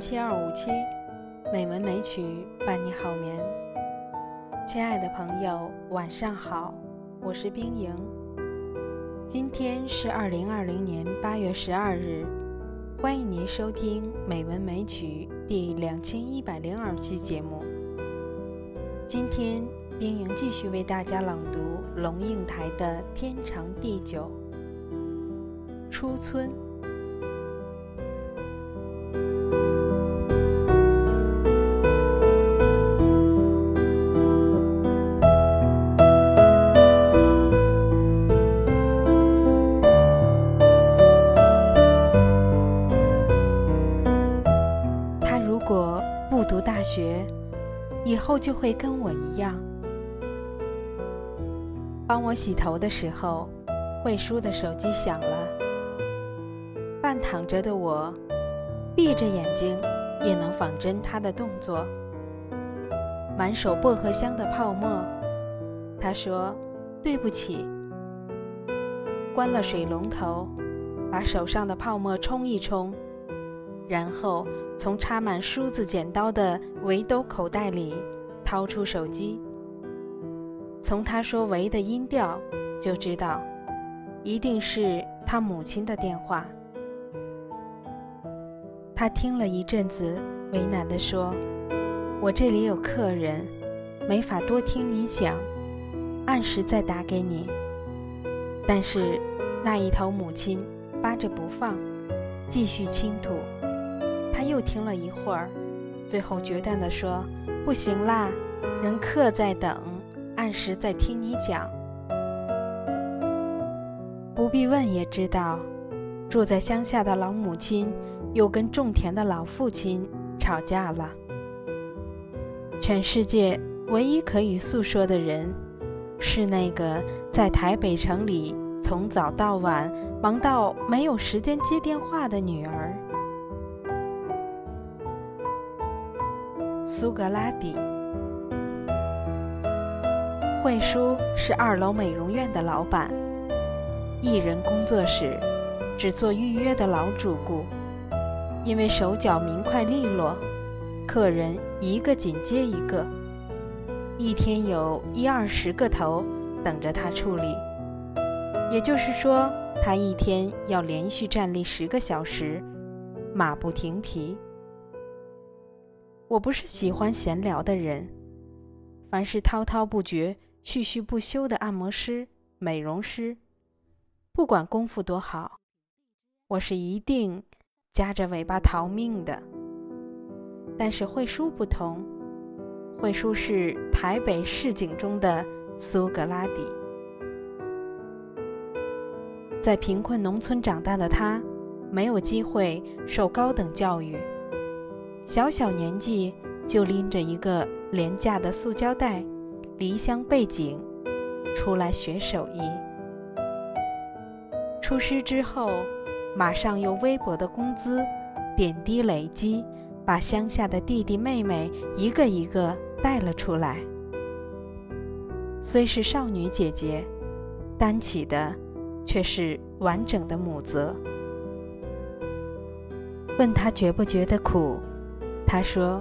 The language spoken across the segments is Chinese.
七二五七，美文美曲伴你好眠。亲爱的朋友，晚上好，我是冰莹。今天是二零二零年八月十二日，欢迎您收听《美文美曲》第两千一百零二期节目。今天，冰莹继续为大家朗读龙应台的《天长地久》。初春。就会跟我一样。帮我洗头的时候，慧叔的手机响了。半躺着的我，闭着眼睛也能仿真他的动作。满手薄荷香的泡沫，他说：“对不起。”关了水龙头，把手上的泡沫冲一冲，然后从插满梳子、剪刀的围兜口袋里掏出手机。从他说“喂”的音调就知道，一定是他母亲的电话。他听了一阵子，为难地说：“我这里有客人，没法多听你讲，按时再打给你。”但是那一头母亲扒着不放，继续倾吐。他又听了一会儿，最后决断地说：“不行啦，人客在等，按时在听你讲。”不必问也知道，住在乡下的老母亲。又跟种田的老父亲吵架了。全世界唯一可以诉说的人，是那个在台北城里从早到晚忙到没有时间接电话的女儿——苏格拉底。慧叔是二楼美容院的老板，艺人工作室，只做预约的老主顾。因为手脚明快利落，客人一个紧接一个，一天有一二十个头等着他处理。也就是说，他一天要连续站立十个小时，马不停蹄。我不是喜欢闲聊的人，凡是滔滔不绝、絮絮不休的按摩师、美容师，不管功夫多好，我是一定。夹着尾巴逃命的，但是慧叔不同，慧叔是台北市井中的苏格拉底。在贫困农村长大的他，没有机会受高等教育，小小年纪就拎着一个廉价的塑胶袋，离乡背井，出来学手艺。出师之后。马上用微薄的工资，点滴累积，把乡下的弟弟妹妹一个一个带了出来。虽是少女姐姐，担起的却是完整的母责。问她觉不觉得苦，她说：“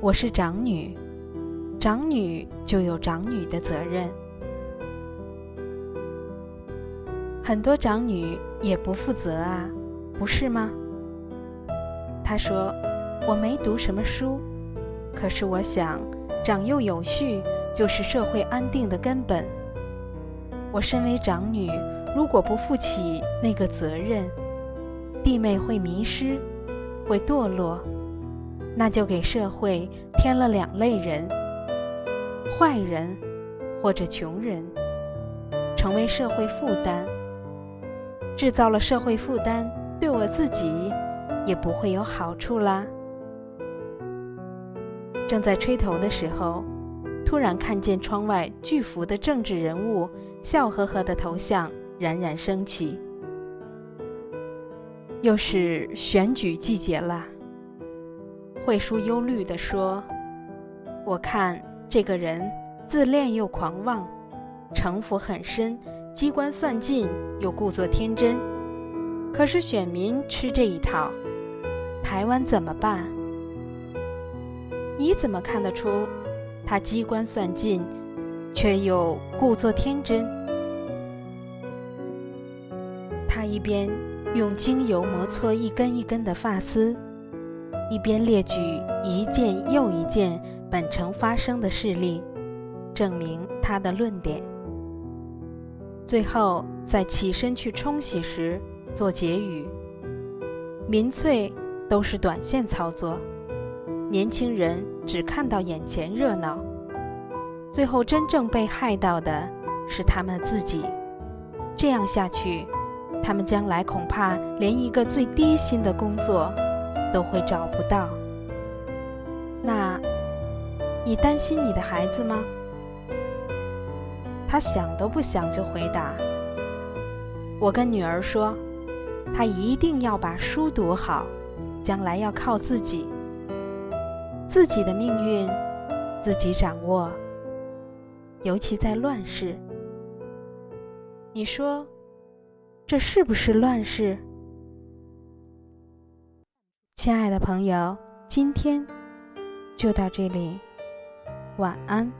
我是长女，长女就有长女的责任。”很多长女也不负责啊，不是吗？她说：“我没读什么书，可是我想，长幼有序就是社会安定的根本。我身为长女，如果不负起那个责任，弟妹会迷失，会堕落，那就给社会添了两类人：坏人或者穷人，成为社会负担。”制造了社会负担，对我自己也不会有好处啦。正在吹头的时候，突然看见窗外巨幅的政治人物笑呵呵的头像冉冉升起。又是选举季节了，慧叔忧虑地说：“我看这个人自恋又狂妄，城府很深。”机关算尽，又故作天真，可是选民吃这一套，台湾怎么办？你怎么看得出他机关算尽，却又故作天真？他一边用精油摩搓一根一根的发丝，一边列举一件又一件本城发生的事例，证明他的论点。最后在起身去冲洗时做结语：民粹都是短线操作。年轻人只看到眼前热闹，最后真正被害到的是他们自己。这样下去，他们将来恐怕连一个最低薪的工作都会找不到。那，你担心你的孩子吗？他想都不想就回答：“我跟女儿说，她一定要把书读好，将来要靠自己。”自己的命运，自己掌握。尤其在乱世，你说，这是不是乱世？亲爱的朋友，今天就到这里，晚安。